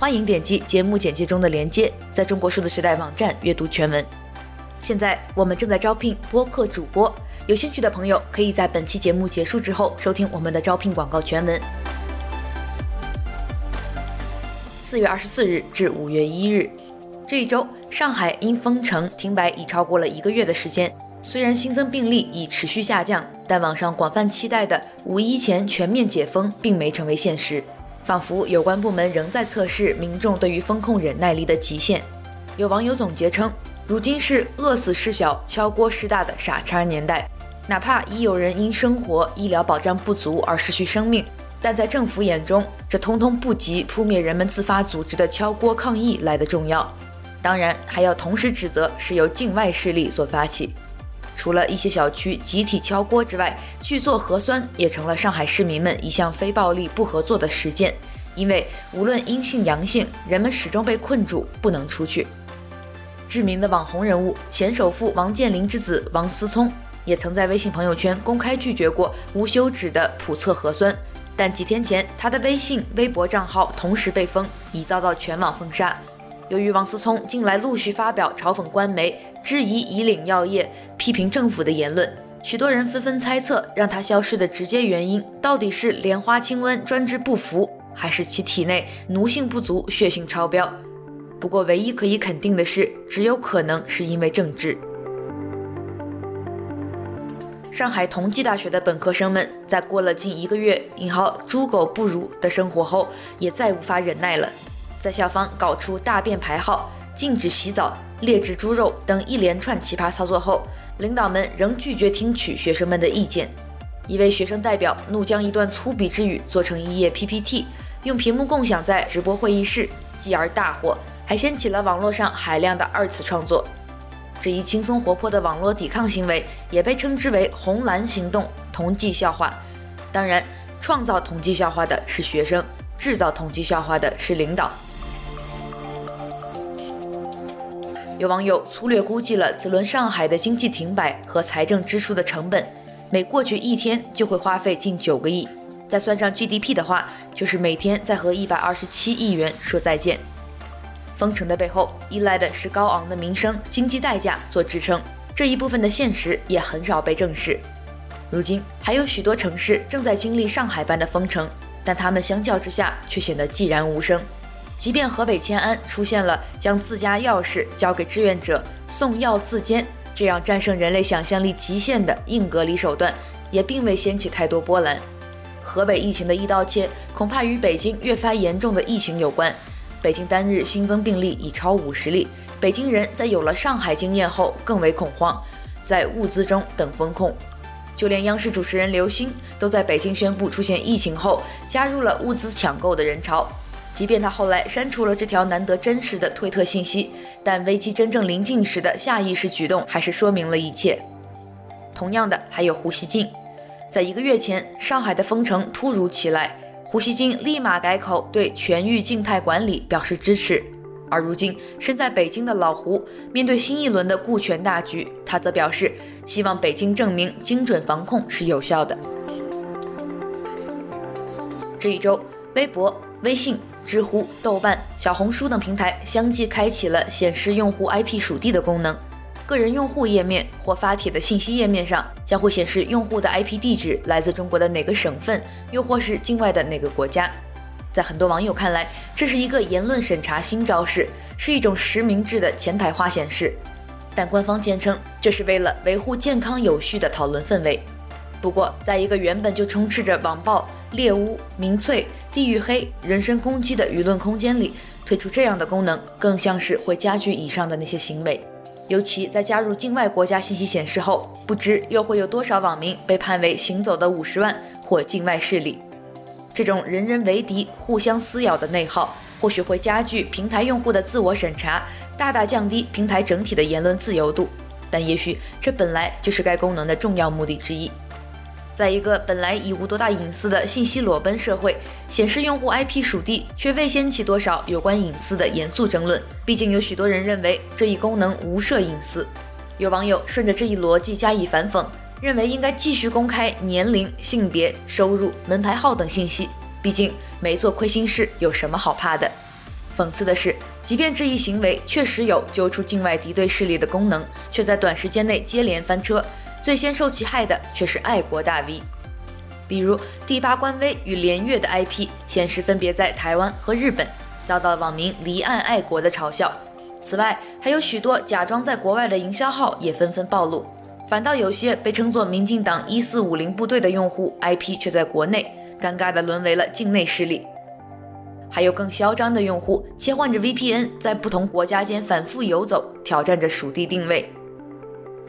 欢迎点击节目简介中的连接，在中国数字时代网站阅读全文。现在我们正在招聘播客主播。有兴趣的朋友可以在本期节目结束之后收听我们的招聘广告全文。四月二十四日至五月一日，这一周上海因封城停摆已超过了一个月的时间。虽然新增病例已持续下降，但网上广泛期待的五一前全面解封并没成为现实，仿佛有关部门仍在测试民众对于封控忍耐力的极限。有网友总结称，如今是饿死事小、敲锅事大的傻叉年代。哪怕已有人因生活医疗保障不足而失去生命，但在政府眼中，这通通不及扑灭人们自发组织的敲锅抗议来的重要。当然，还要同时指责是由境外势力所发起。除了一些小区集体敲锅之外，拒做核酸也成了上海市民们一项非暴力不合作的实践。因为无论阴性阳性，人们始终被困住，不能出去。知名的网红人物前首富王健林之子王思聪。也曾在微信朋友圈公开拒绝过无休止的普测核酸，但几天前他的微信、微博账号同时被封，已遭到全网封杀。由于王思聪近来陆续发表嘲讽官媒、质疑以岭药业、批评政府的言论，许多人纷纷猜测，让他消失的直接原因到底是莲花清瘟专治不服，还是其体内奴性不足、血性超标？不过，唯一可以肯定的是，只有可能是因为政治。上海同济大学的本科生们在过了近一个月“引号猪狗不如”的生活后，也再无法忍耐了。在校方搞出大便排号、禁止洗澡、劣质猪肉等一连串奇葩操作后，领导们仍拒绝听取学生们的意见。一位学生代表怒将一段粗鄙之语做成一页 PPT，用屏幕共享在直播会议室，继而大火，还掀起了网络上海量的二次创作。这一轻松活泼的网络抵抗行为也被称之为“红蓝行动”、“同济笑话”。当然，创造同济笑话的是学生，制造同济笑话的是领导。有网友粗略估计了此轮上海的经济停摆和财政支出的成本，每过去一天就会花费近九个亿，再算上 GDP 的话，就是每天在和一百二十七亿元说再见。封城的背后依赖的是高昂的民生经济代价做支撑，这一部分的现实也很少被正视。如今还有许多城市正在经历上海般的封城，但他们相较之下却显得寂然无声。即便河北迁安出现了将自家钥匙交给志愿者送药自监这样战胜人类想象力极限的硬隔离手段，也并未掀起太多波澜。河北疫情的一刀切，恐怕与北京越发严重的疫情有关。北京单日新增病例已超五十例，北京人在有了上海经验后更为恐慌，在物资中等封控。就连央视主持人刘星都在北京宣布出现疫情后，加入了物资抢购的人潮。即便他后来删除了这条难得真实的推特信息，但危机真正临近时的下意识举动还是说明了一切。同样的，还有胡锡进，在一个月前，上海的封城突如其来。胡锡进立马改口，对全域静态管理表示支持。而如今身在北京的老胡，面对新一轮的顾全大局，他则表示希望北京证明精准防控是有效的。这一周，微博、微信、知乎、豆瓣、小红书等平台相继开启了显示用户 IP 属地的功能。个人用户页面或发帖的信息页面上将会显示用户的 IP 地址来自中国的哪个省份，又或是境外的哪个国家。在很多网友看来，这是一个言论审查新招式，是一种实名制的前台化显示。但官方坚称这是为了维护健康有序的讨论氛围。不过，在一个原本就充斥着网暴、猎污、民粹、地域黑、人身攻击的舆论空间里，推出这样的功能，更像是会加剧以上的那些行为。尤其在加入境外国家信息显示后，不知又会有多少网民被判为行走的五十万或境外势力。这种人人为敌、互相撕咬的内耗，或许会加剧平台用户的自我审查，大大降低平台整体的言论自由度。但也许这本来就是该功能的重要目的之一。在一个本来已无多大隐私的信息裸奔社会，显示用户 IP 属地却未掀起多少有关隐私的严肃争论。毕竟有许多人认为这一功能无涉隐私。有网友顺着这一逻辑加以反讽，认为应该继续公开年龄、性别、收入、门牌号等信息。毕竟没做亏心事，有什么好怕的？讽刺的是，即便这一行为确实有揪出境外敌对势力的功能，却在短时间内接连翻车。最先受其害的却是爱国大 V，比如第八官微与连月的 IP 显示分别在台湾和日本，遭到网民离岸爱国的嘲笑。此外，还有许多假装在国外的营销号也纷纷暴露，反倒有些被称作民进党一四五零部队的用户 IP 却在国内，尴尬地沦为了境内势力。还有更嚣张的用户切换着 VPN，在不同国家间反复游走，挑战着属地定位。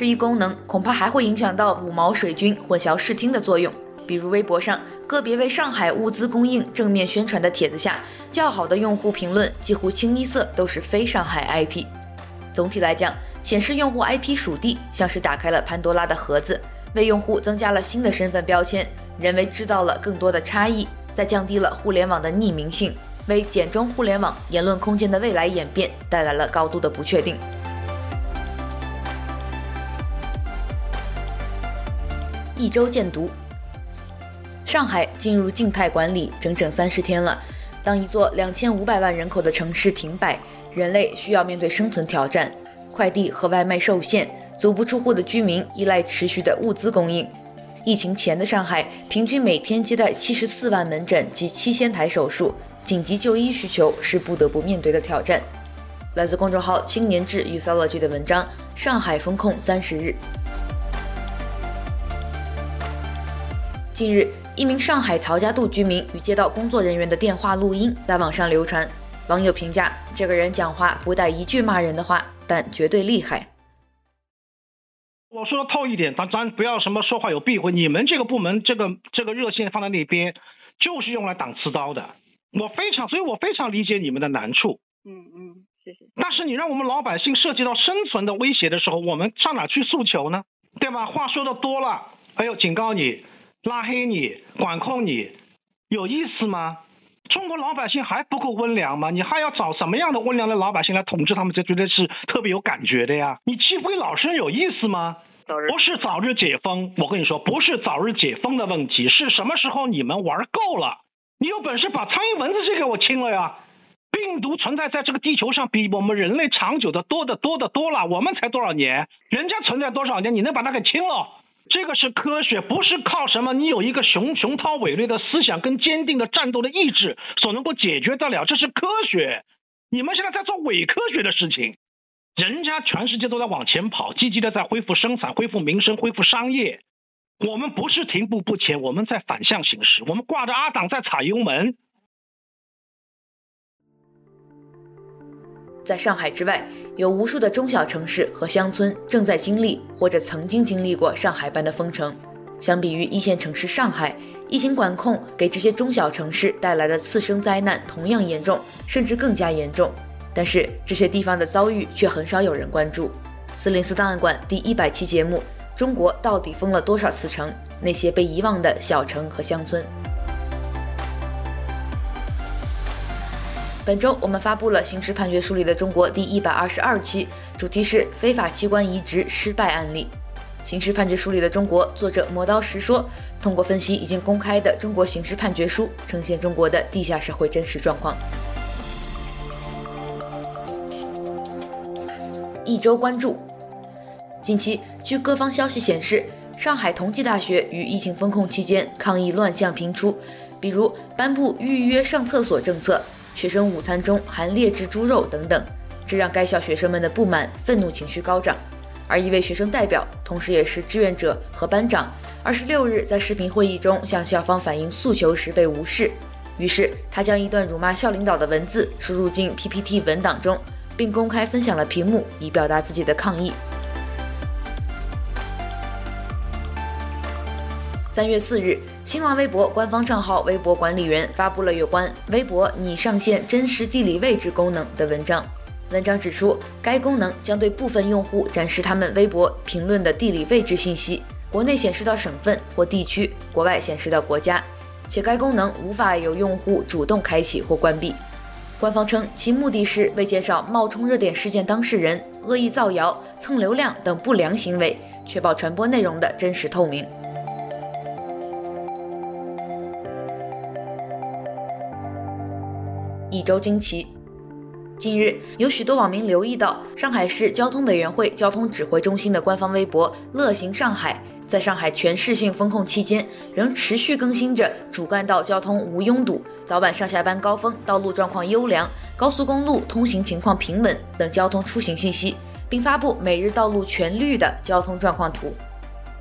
这一功能恐怕还会影响到五毛水军混淆视听的作用，比如微博上个别为上海物资供应正面宣传的帖子下，较好的用户评论几乎清一色都是非上海 IP。总体来讲，显示用户 IP 属地像是打开了潘多拉的盒子，为用户增加了新的身份标签，人为制造了更多的差异，再降低了互联网的匿名性，为简中互联网言论空间的未来演变带来了高度的不确定。一周见毒，上海进入静态管理整整三十天了。当一座两千五百万人口的城市停摆，人类需要面对生存挑战，快递和外卖受限，足不出户的居民依赖持续的物资供应。疫情前的上海，平均每天接待七十四万门诊及七千台手术，紧急就医需求是不得不面对的挑战。来自公众号“青年志 Usology” 的文章：上海封控三十日。近日，一名上海曹家渡居民与街道工作人员的电话录音在网上流传。网友评价，这个人讲话不带一句骂人的话，但绝对厉害。我说的透一点，咱咱不要什么说话有避讳。你们这个部门，这个这个热线放在那边，就是用来挡刺刀的。我非常，所以我非常理解你们的难处。嗯嗯，谢谢。但是你让我们老百姓涉及到生存的威胁的时候，我们上哪去诉求呢？对吧？话说的多了，哎呦，警告你。拉黑你，管控你，有意思吗？中国老百姓还不够温良吗？你还要找什么样的温良的老百姓来统治他们？这绝对是特别有感觉的呀！你欺负老实人有意思吗？不是早日解封，我跟你说，不是早日解封的问题，是什么时候你们玩够了？你有本事把苍蝇蚊子先给我清了呀！病毒存在在这个地球上比我们人类长久的多得多得多了，我们才多少年？人家存在多少年？你能把它给清了？这个是科学，不是靠什么你有一个雄雄韬伟略的思想跟坚定的战斗的意志所能够解决得了。这是科学，你们现在在做伪科学的事情。人家全世界都在往前跑，积极的在恢复生产、恢复民生、恢复商业。我们不是停步不前，我们在反向行驶，我们挂着阿党在踩油门。在上海之外，有无数的中小城市和乡村正在经历或者曾经经历过上海般的封城。相比于一线城市上海，疫情管控给这些中小城市带来的次生灾难同样严重，甚至更加严重。但是这些地方的遭遇却很少有人关注。四零四档案馆第一百期节目：中国到底封了多少次城？那些被遗忘的小城和乡村。本周我们发布了《刑事判决书里的中国》第一百二十二期，主题是非法器官移植失败案例。《刑事判决书里的中国》作者磨刀石说，通过分析已经公开的中国刑事判决书，呈现中国的地下社会真实状况。一周关注：近期，据各方消息显示，上海同济大学于疫情封控期间抗议乱象频出，比如颁布预约上厕所政策。学生午餐中含劣质猪肉等等，这让该校学生们的不满、愤怒情绪高涨。而一位学生代表，同时也是志愿者和班长，二十六日在视频会议中向校方反映诉求时被无视，于是他将一段辱骂校领导的文字输入进 PPT 文档中，并公开分享了屏幕，以表达自己的抗议。三月四日。新浪微博官方账号微博管理员发布了有关微博拟上线真实地理位置功能的文章。文章指出，该功能将对部分用户展示他们微博评论的地理位置信息，国内显示到省份或地区，国外显示到国家，且该功能无法由用户主动开启或关闭。官方称，其目的是为减少冒充热点事件当事人、恶意造谣、蹭流量等不良行为，确保传播内容的真实透明。周惊奇，近日有许多网民留意到上海市交通委员会交通指挥中心的官方微博“乐行上海”在上海全市性封控期间，仍持续更新着主干道交通无拥堵、早晚上下班高峰道路状况优良、高速公路通行情况平稳等交通出行信息，并发布每日道路全绿的交通状况图。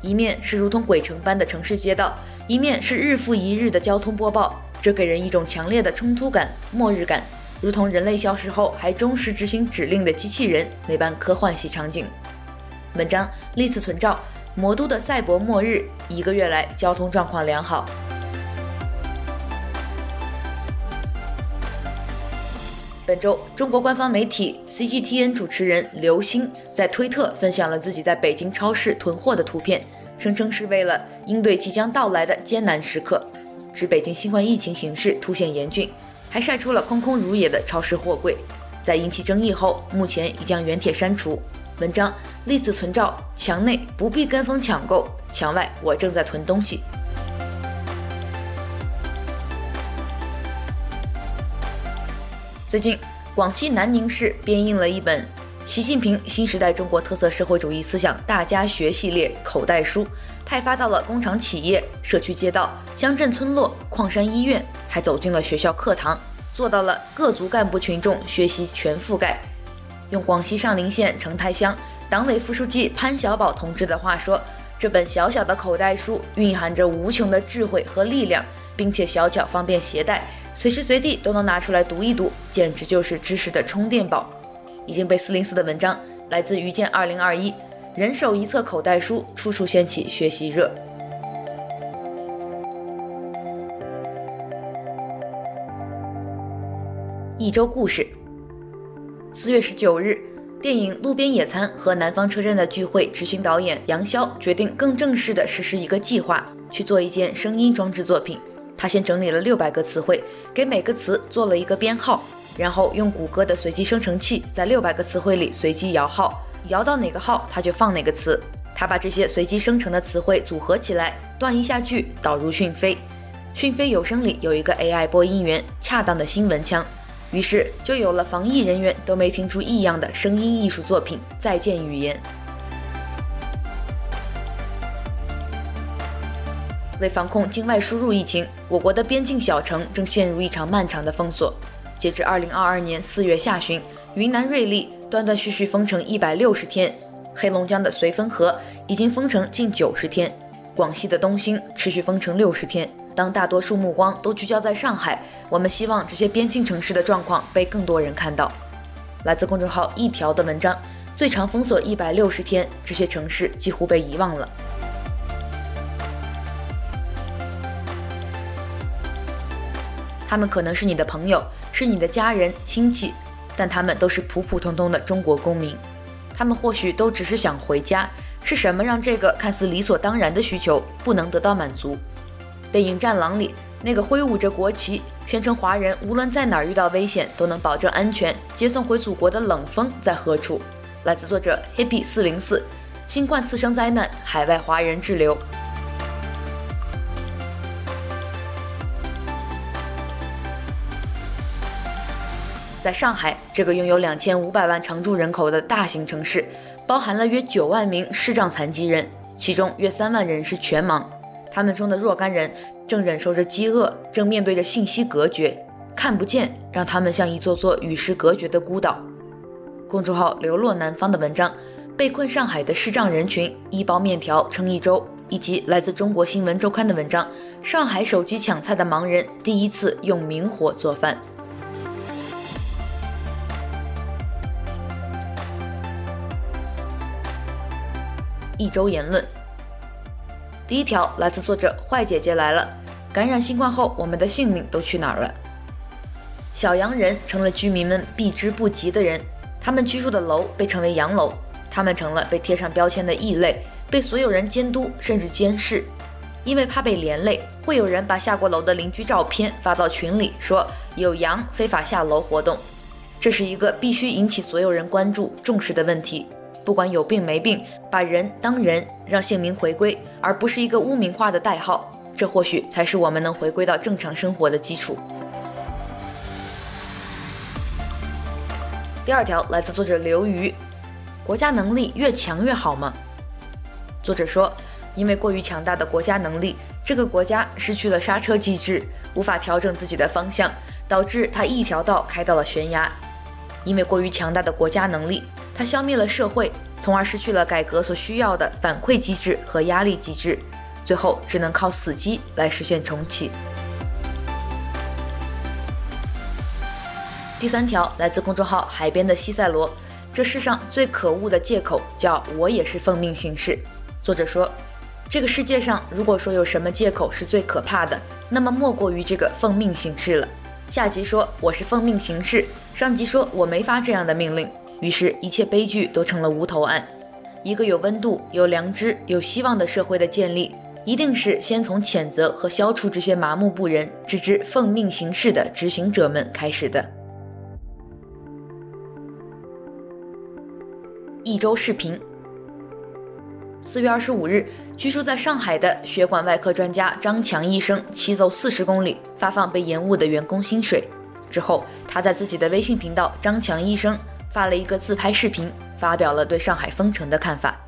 一面是如同鬼城般的城市街道，一面是日复一日的交通播报。这给人一种强烈的冲突感、末日感，如同人类消失后还忠实执行指令的机器人那般科幻系场景。文章历次存照，魔都的赛博末日，一个月来交通状况良好。本周，中国官方媒体 CGTN 主持人刘星在推特分享了自己在北京超市囤货的图片，声称是为了应对即将到来的艰难时刻。指北京新冠疫情形势凸显严峻，还晒出了空空如也的超市货柜。在引起争议后，目前已将原帖删除。文章例子存照，墙内不必跟风抢购，墙外我正在囤东西。最近，广西南宁市编印了一本《习近平新时代中国特色社会主义思想大家学》系列口袋书。派发到了工厂、企业、社区街道、乡镇、村落、矿山、医院，还走进了学校课堂，做到了各族干部群众学习全覆盖。用广西上林县成台乡党委副书记潘小宝同志的话说：“这本小小的口袋书蕴含着无穷的智慧和力量，并且小巧方便携带，随时随地都能拿出来读一读，简直就是知识的充电宝。”已经被四零四的文章来自于建二零二一。人手一册口袋书，处处掀起学习热。一周故事。四月十九日，电影《路边野餐》和南方车站的聚会执行导演杨潇决定更正式的实施一个计划，去做一件声音装置作品。他先整理了六百个词汇，给每个词做了一个编号，然后用谷歌的随机生成器在六百个词汇里随机摇号。摇到哪个号，他就放哪个词。他把这些随机生成的词汇组合起来，断一下句，导入讯飞。讯飞有声里有一个 AI 播音员，恰当的新闻腔，于是就有了防疫人员都没听出异样的声音艺术作品《再见语言》。为防控境外输入疫情，我国的边境小城正陷入一场漫长的封锁。截至二零二二年四月下旬，云南瑞丽。断断续续封城一百六十天，黑龙江的绥芬河已经封城近九十天，广西的东兴持续封城六十天。当大多数目光都聚焦在上海，我们希望这些边境城市的状况被更多人看到。来自公众号一条的文章：最长封锁一百六十天，这些城市几乎被遗忘了。他们可能是你的朋友，是你的家人亲戚。但他们都是普普通通的中国公民，他们或许都只是想回家。是什么让这个看似理所当然的需求不能得到满足？电影《战狼》里那个挥舞着国旗、宣称华人无论在哪儿遇到危险都能保证安全、接送回祖国的冷锋在何处？来自作者 Happy 四零四，新冠次生灾难，海外华人滞留。在上海这个拥有两千五百万常住人口的大型城市，包含了约九万名视障残疾人，其中约三万人是全盲。他们中的若干人正忍受着饥饿，正面对着信息隔绝，看不见，让他们像一座座与世隔绝的孤岛。公众号“流落南方”的文章，被困上海的视障人群一包面条撑一周，以及来自中国新闻周刊的文章，上海手机抢菜的盲人第一次用明火做饭。一周言论。第一条来自作者坏姐姐来了，感染新冠后，我们的性命都去哪儿了？小洋人成了居民们避之不及的人，他们居住的楼被称为洋楼，他们成了被贴上标签的异类，被所有人监督甚至监视。因为怕被连累，会有人把下过楼的邻居照片发到群里，说有羊非法下楼活动。这是一个必须引起所有人关注、重视的问题。不管有病没病，把人当人，让姓名回归，而不是一个污名化的代号。这或许才是我们能回归到正常生活的基础。第二条来自作者刘瑜：国家能力越强越好吗？作者说。因为过于强大的国家能力，这个国家失去了刹车机制，无法调整自己的方向，导致它一条道开到了悬崖。因为过于强大的国家能力，它消灭了社会，从而失去了改革所需要的反馈机制和压力机制，最后只能靠死机来实现重启。第三条来自公众号“海边的西塞罗”，这世上最可恶的借口叫“我也是奉命行事”。作者说。这个世界上，如果说有什么借口是最可怕的，那么莫过于这个奉命行事了。下级说我是奉命行事，上级说我没发这样的命令，于是，一切悲剧都成了无头案。一个有温度、有良知、有希望的社会的建立，一定是先从谴责和消除这些麻木不仁、只知奉命行事的执行者们开始的。一周视频。四月二十五日，居住在上海的血管外科专家张强医生骑走四十公里，发放被延误的员工薪水。之后，他在自己的微信频道“张强医生”发了一个自拍视频，发表了对上海封城的看法。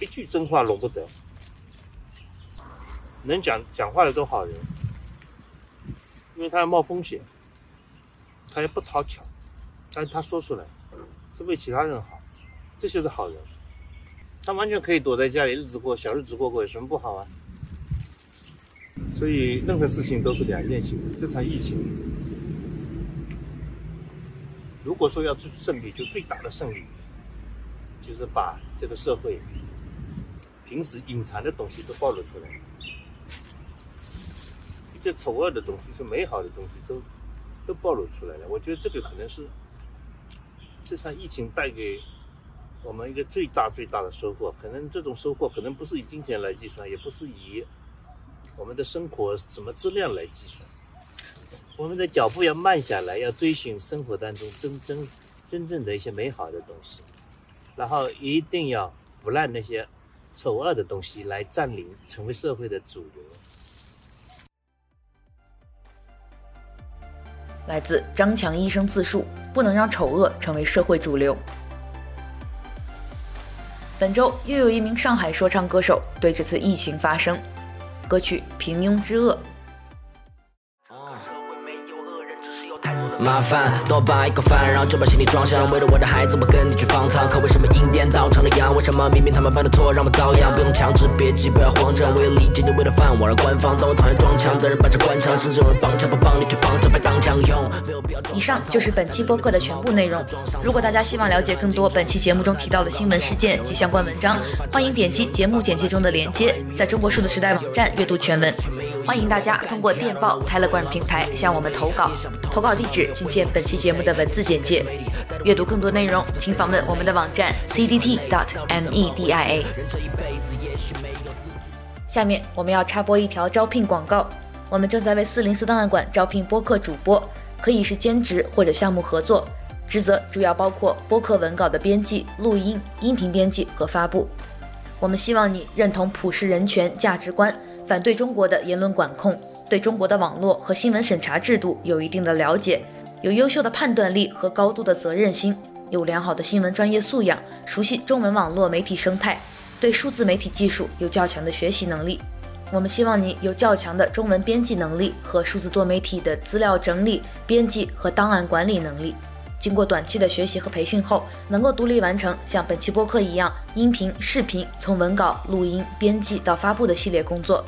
一句真话容不得，能讲讲话的都好人，因为他要冒风险，他也不讨巧，但是他说出来是为其他人好，这就是好人。他完全可以躲在家里日子过，小日子过过，有什么不好啊？所以任何事情都是两面性的。这场疫情，如果说要最胜利，就最大的胜利，就是把这个社会平时隐藏的东西都暴露出来，一些丑恶的东西，是美好的东西，都都暴露出来了。我觉得这个可能是这场疫情带给。我们一个最大最大的收获，可能这种收获可能不是以金钱来计算，也不是以我们的生活什么质量来计算。我们的脚步要慢下来，要追寻生活当中真真真正的一些美好的东西，然后一定要不让那些丑恶的东西来占领，成为社会的主流。来自张强医生自述：不能让丑恶成为社会主流。本周又有一名上海说唱歌手对这次疫情发声，歌曲《平庸之恶》。麻烦多扒一个饭，然后就把行李装箱。为了我的孩子，我跟你去方舱。可为什么阴颠倒成了阳？为什么明明他们犯的错，让我遭殃？不用强制，别急，不要慌张。为了理解，你为了饭碗而官方。但我讨厌装腔的人把这关枪，甚至有人绑枪不帮你去帮着，白当枪用。以上就是本期播客的全部内容。如果大家希望了解更多本期节目中提到的新闻事件及相关文章，欢迎点击节目简介中的链接，在中国数字时代网站阅读全文。欢迎大家通过电报 Telegram 平台向我们投稿，投稿地址请见本期节目的文字简介。阅读更多内容，请访问我们的网站 cdt.media。下面我们要插播一条招聘广告，我们正在为四零四档案馆招聘播客主播，可以是兼职或者项目合作，职责主要包括播客文稿的编辑、录音、音频编辑和发布。我们希望你认同普世人权价值观。反对中国的言论管控，对中国的网络和新闻审查制度有一定的了解，有优秀的判断力和高度的责任心，有良好的新闻专业素养，熟悉中文网络媒体生态，对数字媒体技术有较强的学习能力。我们希望你有较强的中文编辑能力和数字多媒体的资料整理、编辑和档案管理能力。经过短期的学习和培训后，能够独立完成像本期播客一样音频、视频从文稿、录音、编辑到发布的系列工作。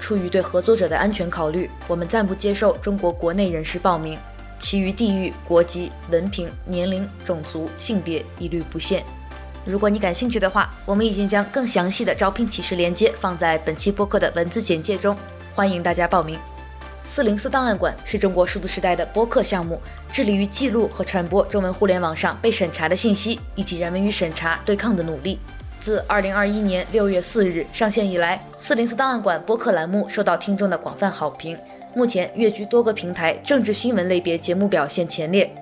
出于对合作者的安全考虑，我们暂不接受中国国内人士报名，其余地域、国籍、文凭、年龄、种族、性别一律不限。如果你感兴趣的话，我们已经将更详细的招聘启事链接放在本期播客的文字简介中，欢迎大家报名。四零四档案馆是中国数字时代的播客项目，致力于记录和传播中文互联网上被审查的信息，以及人们与审查对抗的努力。自二零二一年六月四日上线以来，四零四档案馆播客栏目受到听众的广泛好评，目前跃居多个平台政治新闻类别节目表现前列。